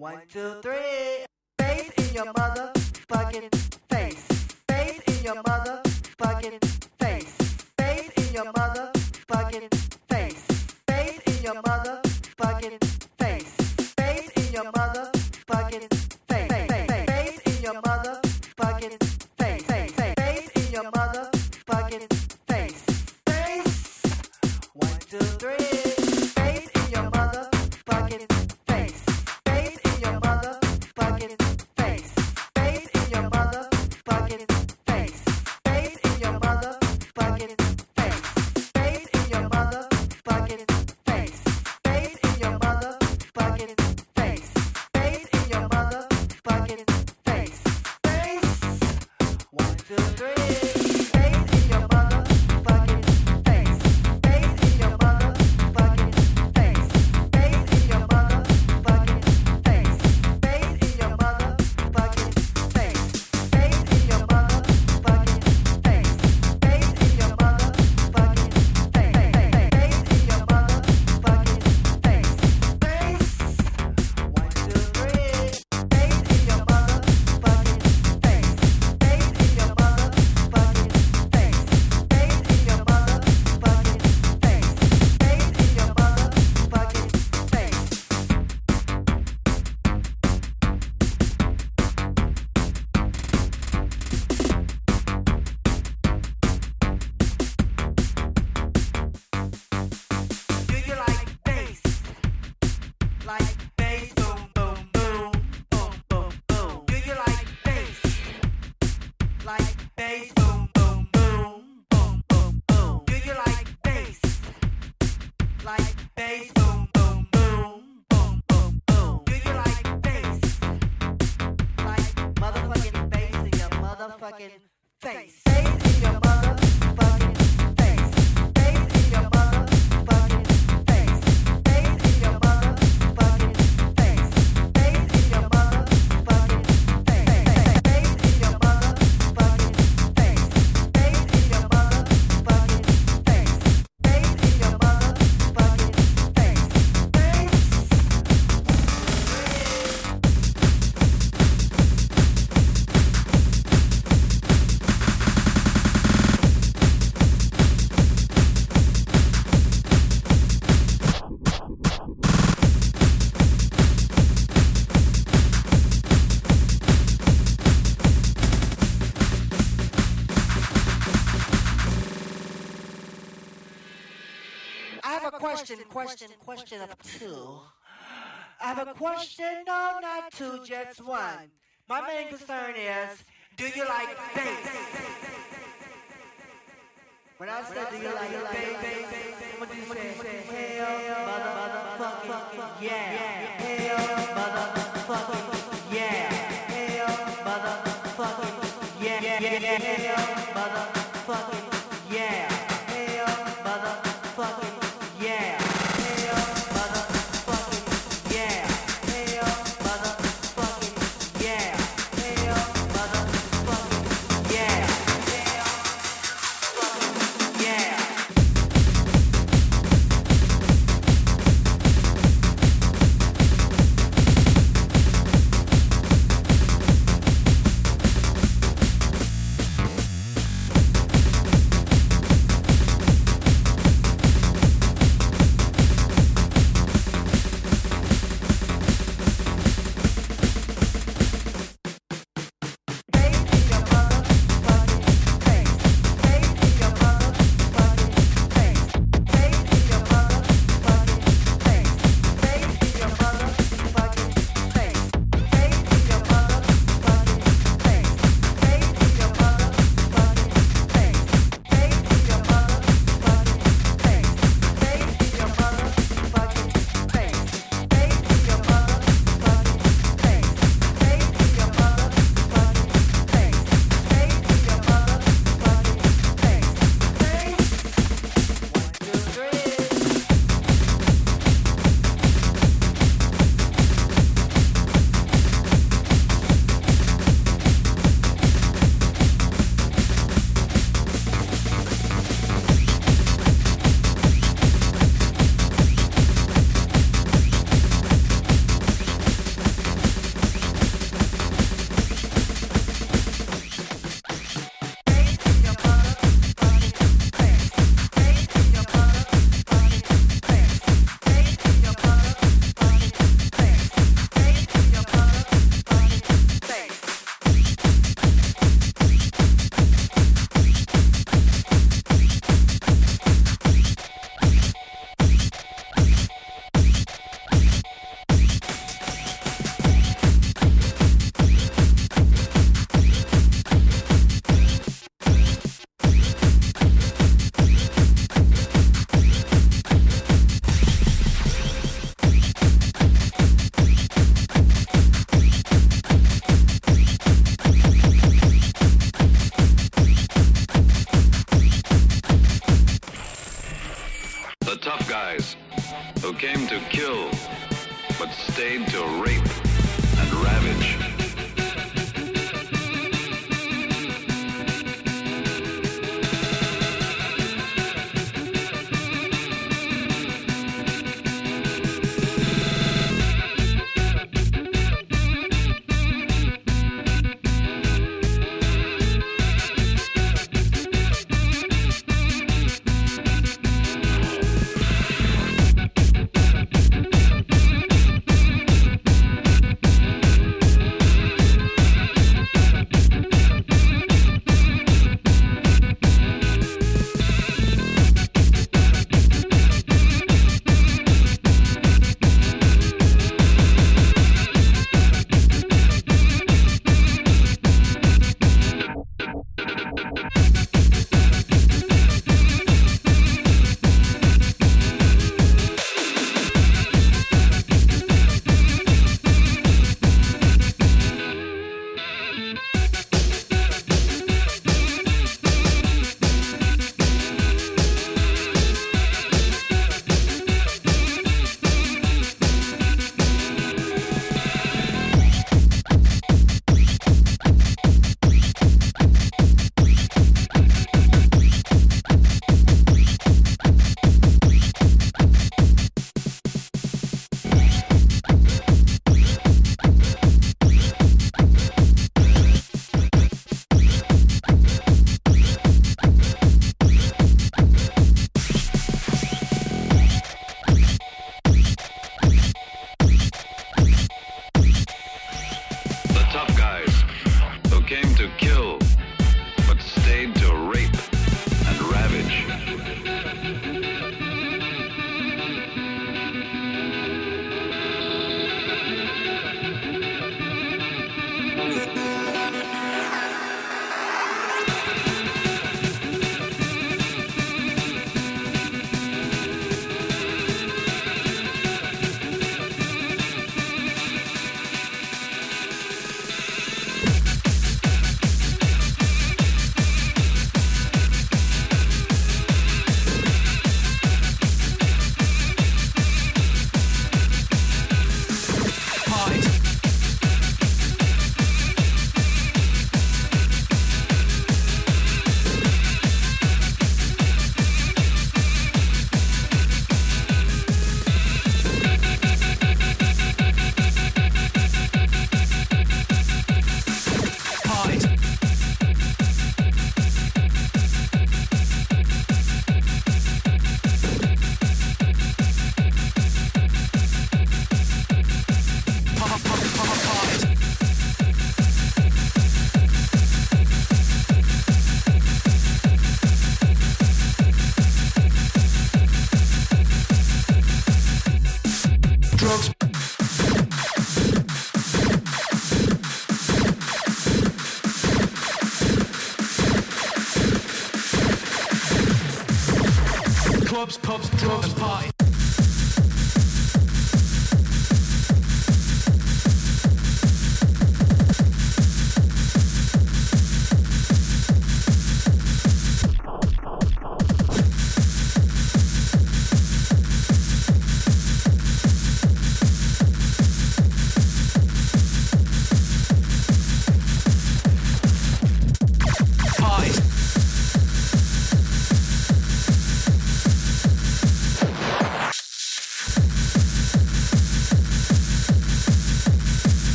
One, two, three. Face in your motherfucking face. Face in your motherfucking face. Face in your motherfucking face. Face in your motherfucking face. question, question of two. I have a question, no, not two, just one. My main concern is, do you like bass? When I said do you like bass, what do you say? Hell, motherfucking yeah, hell.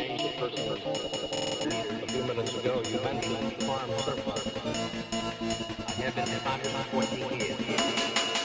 change of person. A few minutes ago, you mentioned farm surplus. I have been in 14 years.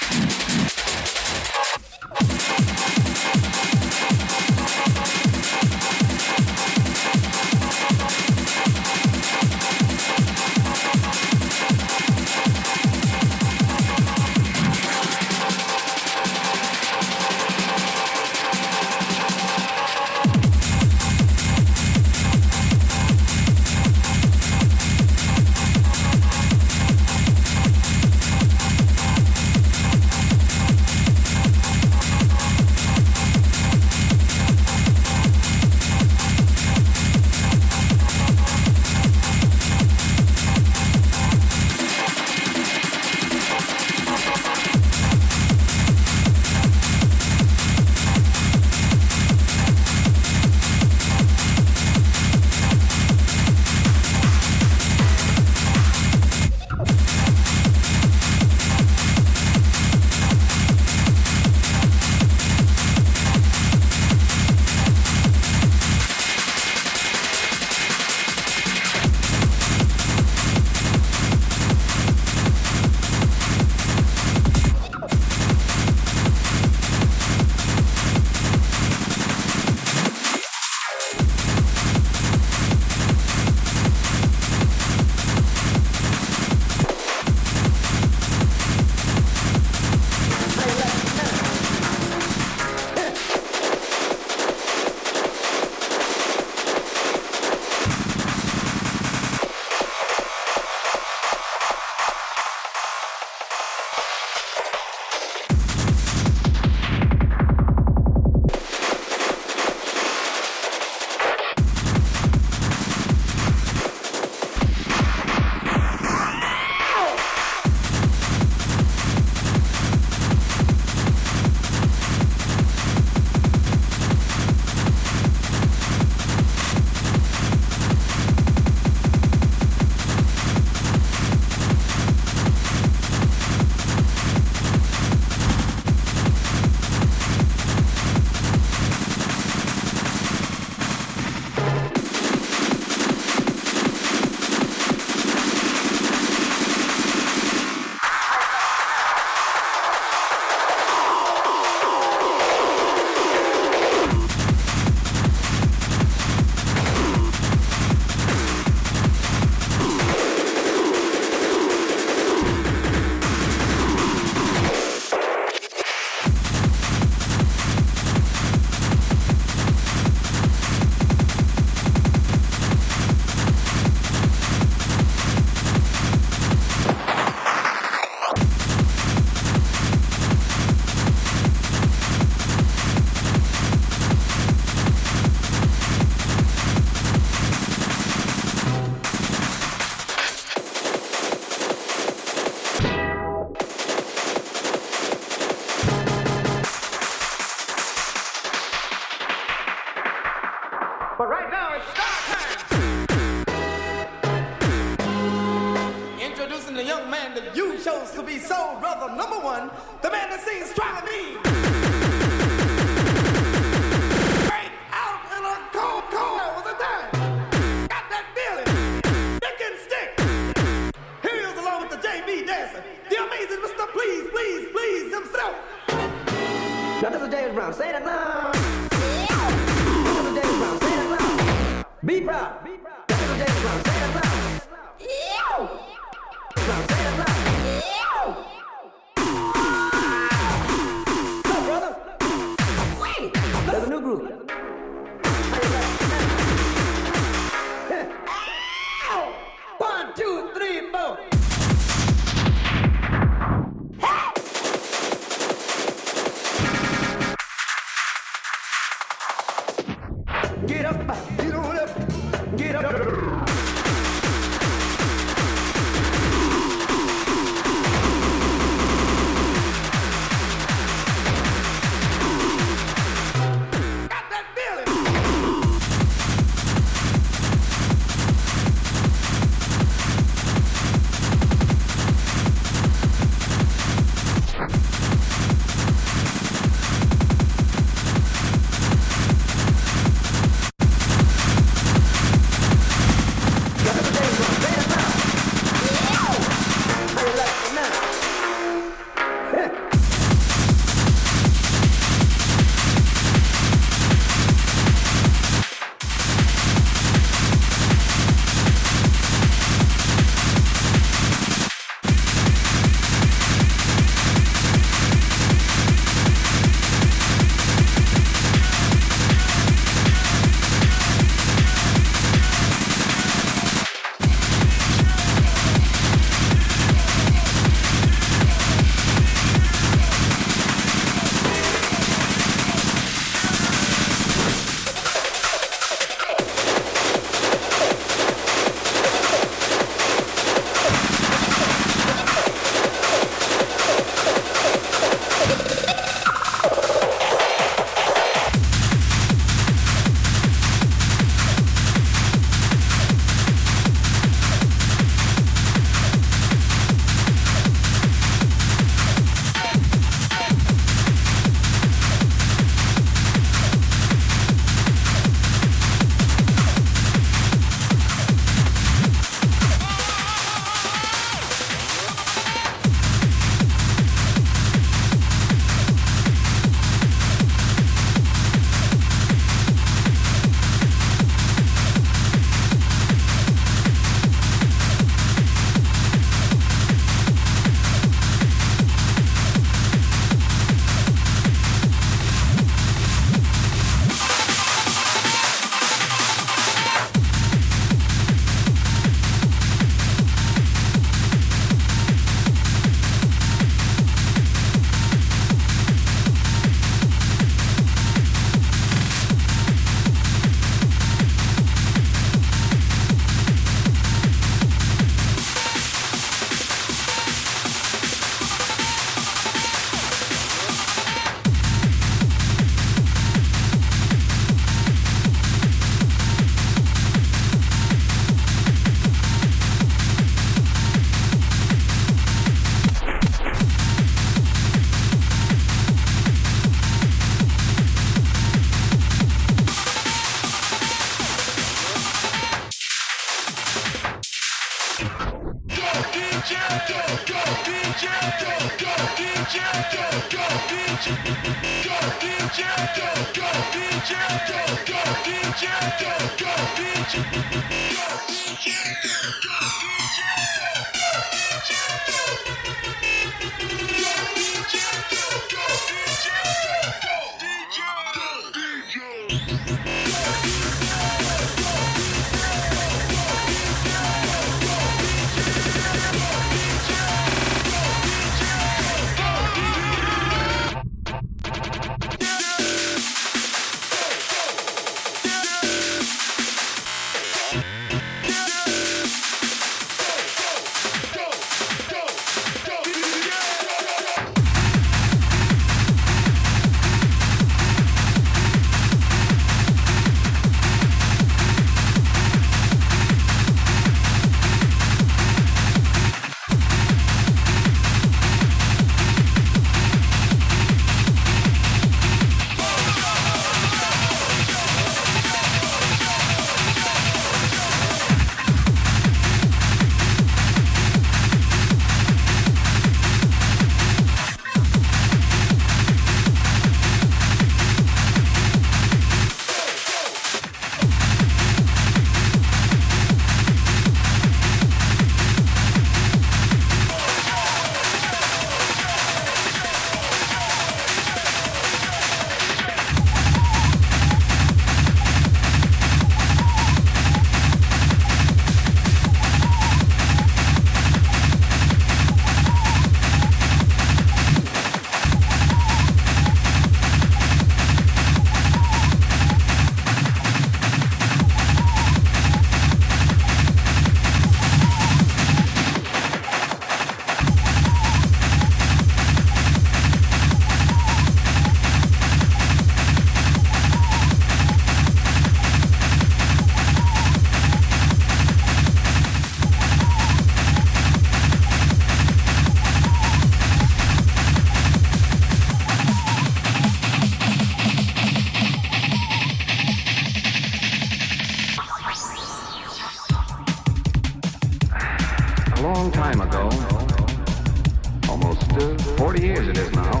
40 years it is now,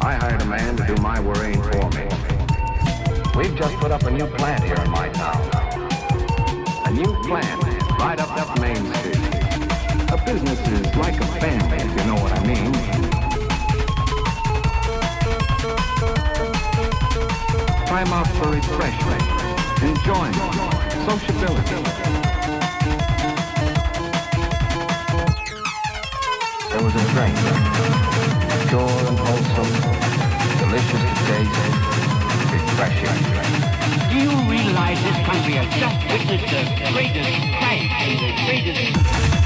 I hired a man to do my worrying for me. We've just put up a new plant here in my town. A new plant right up up Main Street. A business is like a family, if you know what I mean. Time out for refreshment, enjoyment, sociability. Was a drink, pure and wholesome, delicious to taste, refreshing. Do you realize this country has just witnessed the greatest and the greatest...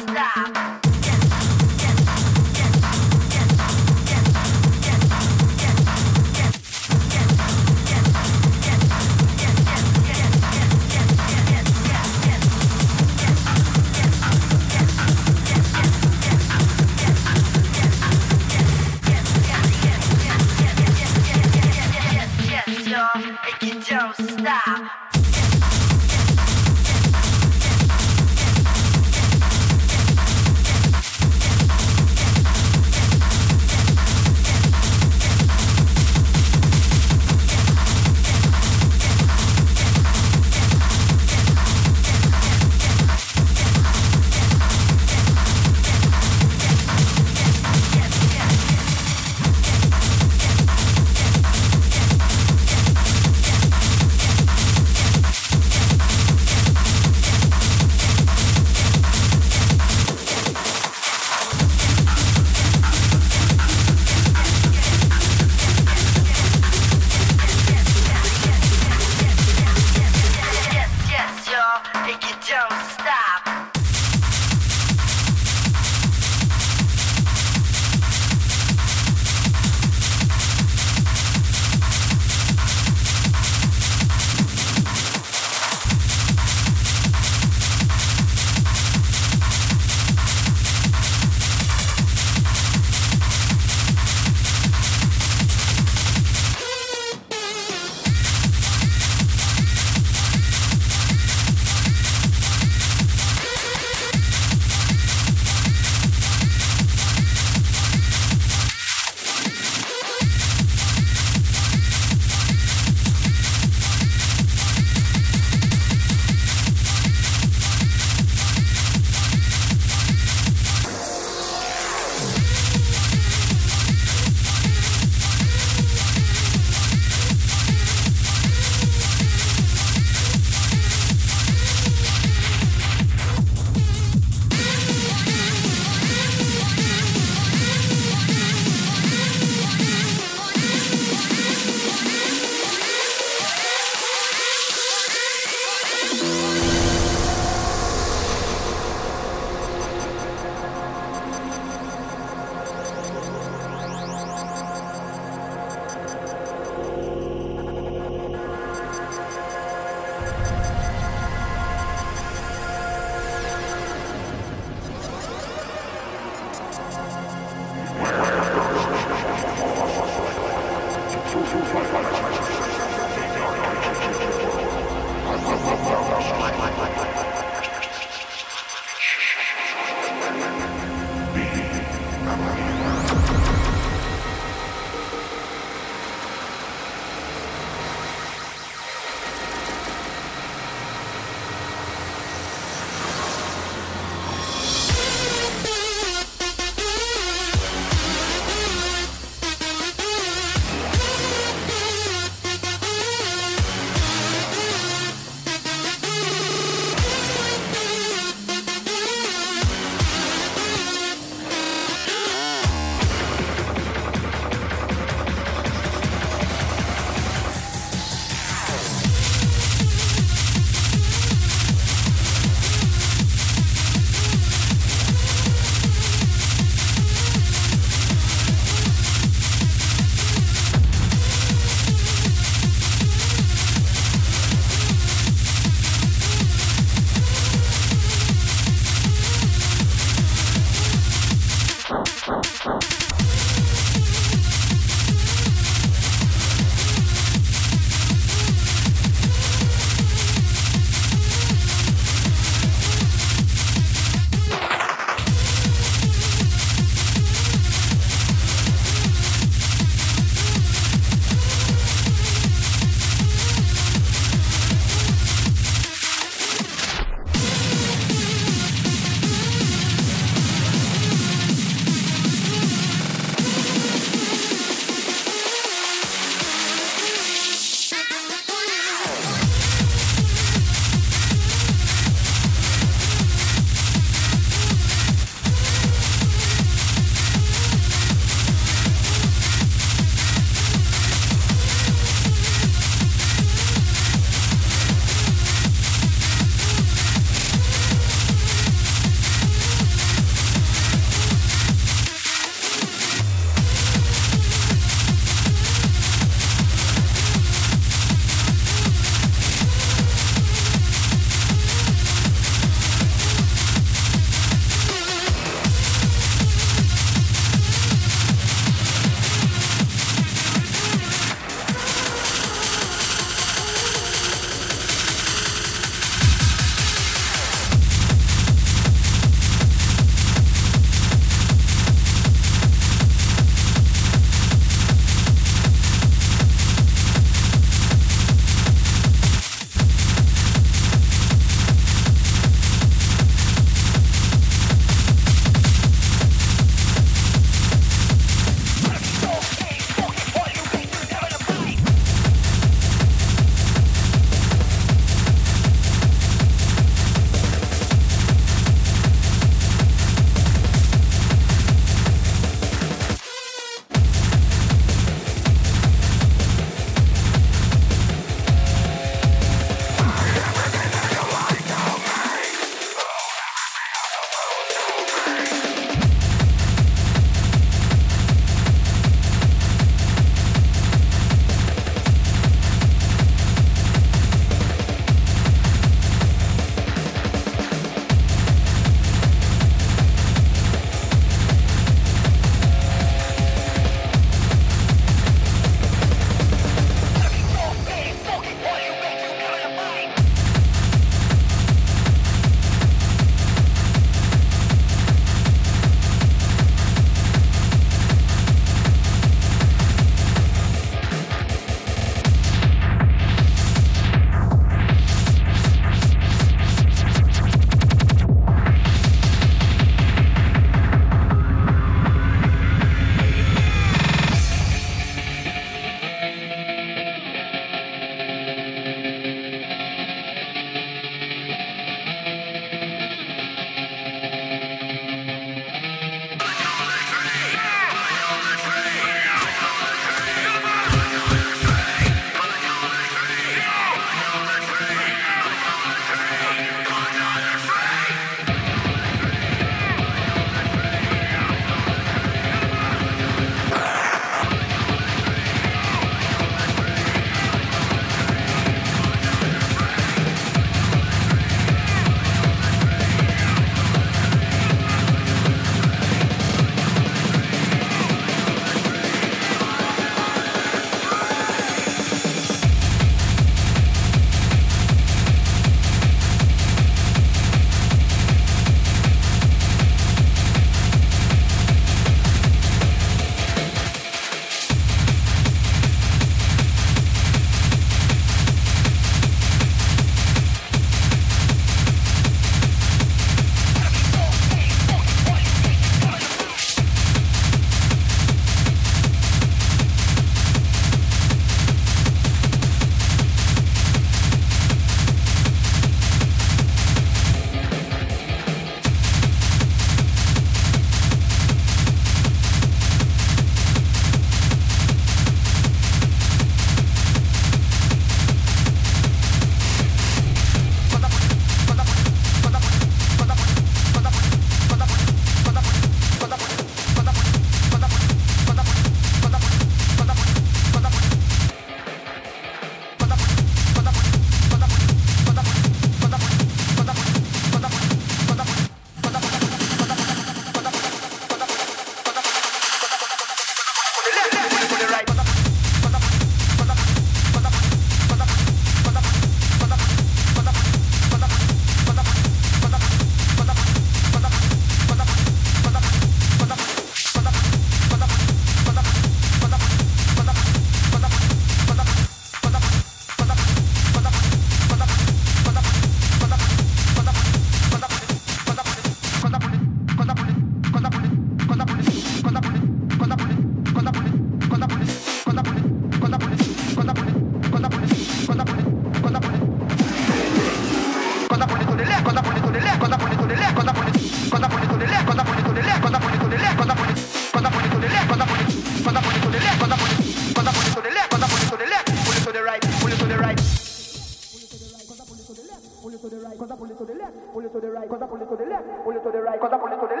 pull it to the right, cause I pull it to the left, pull it to the right, cause I pull it to the left, pull it to the right, cause I pull it to the left.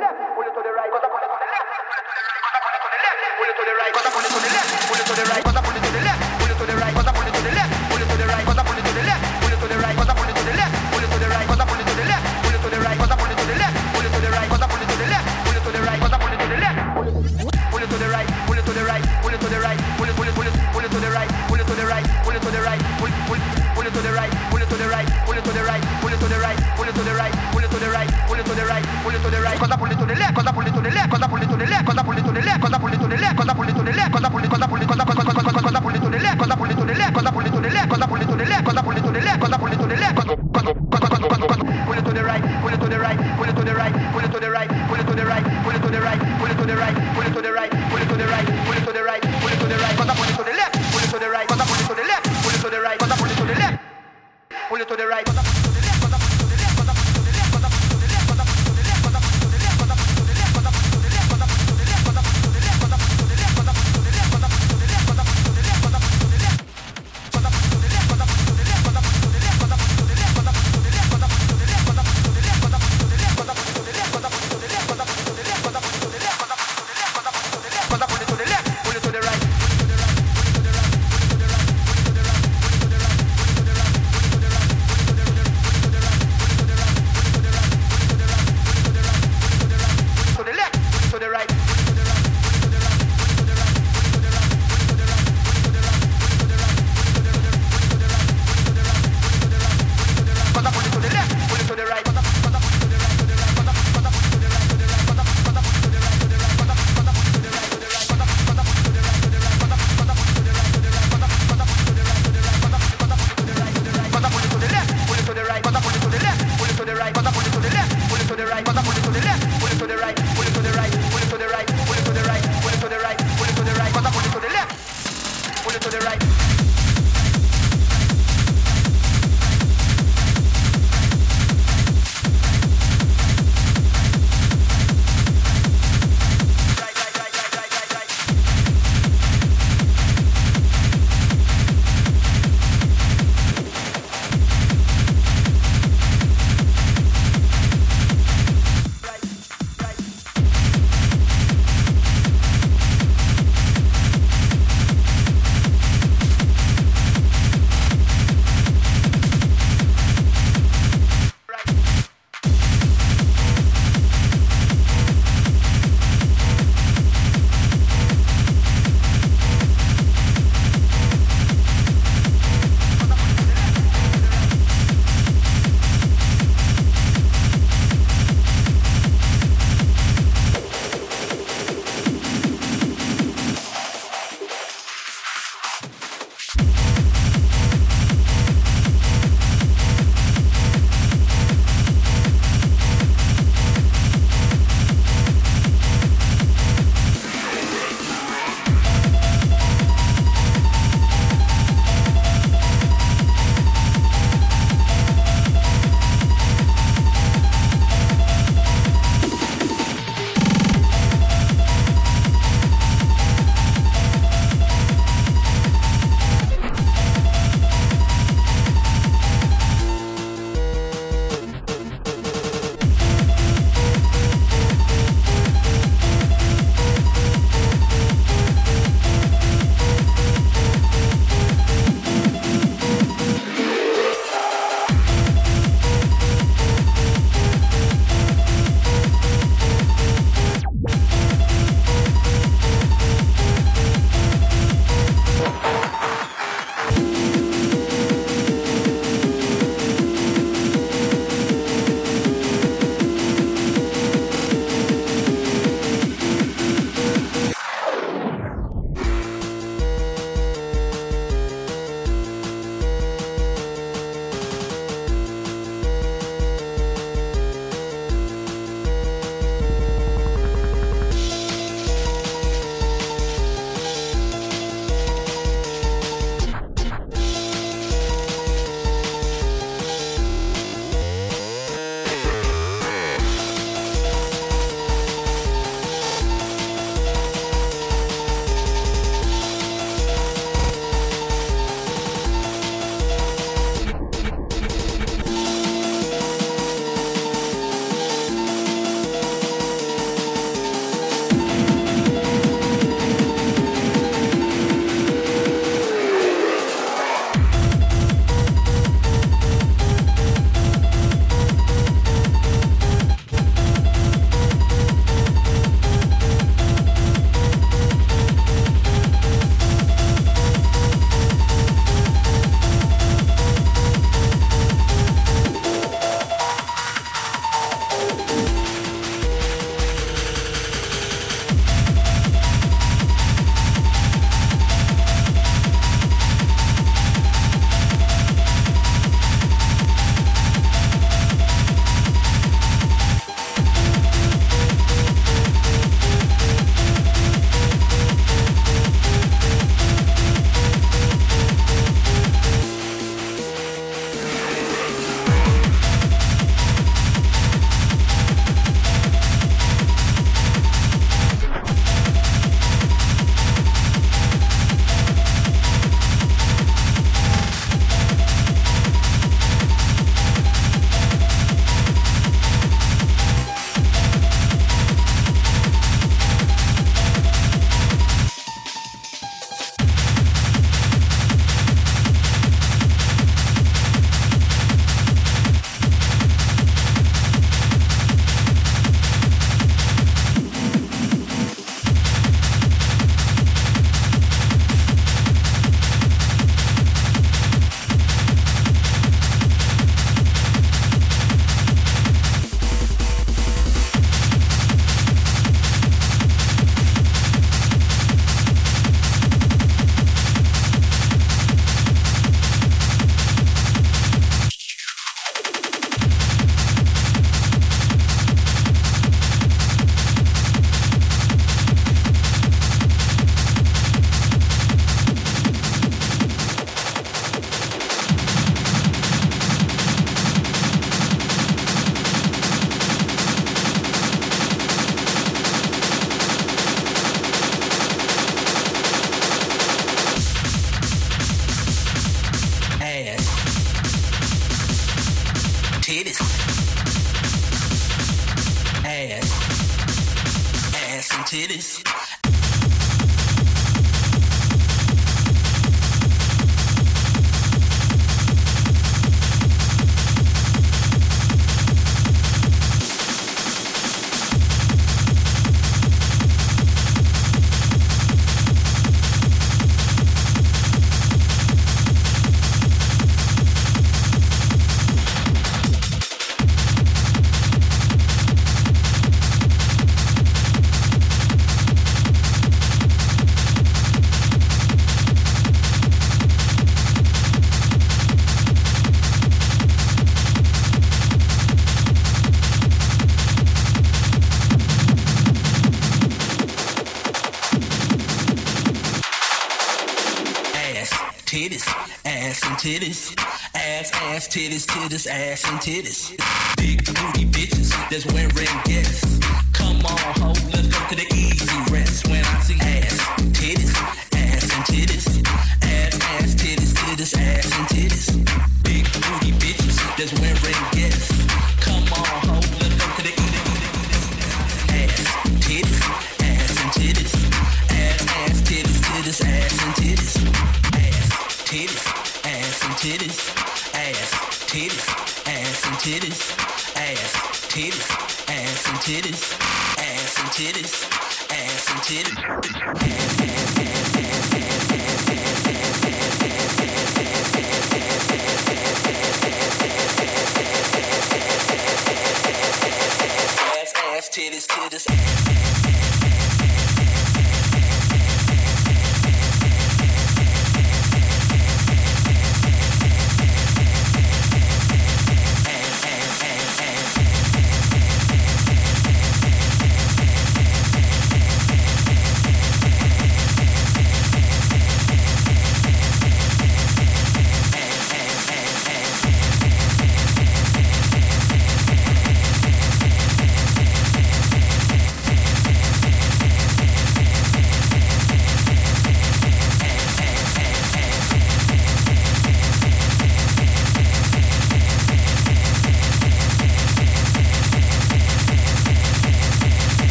get ass and titties. Big booty bitches that's wearing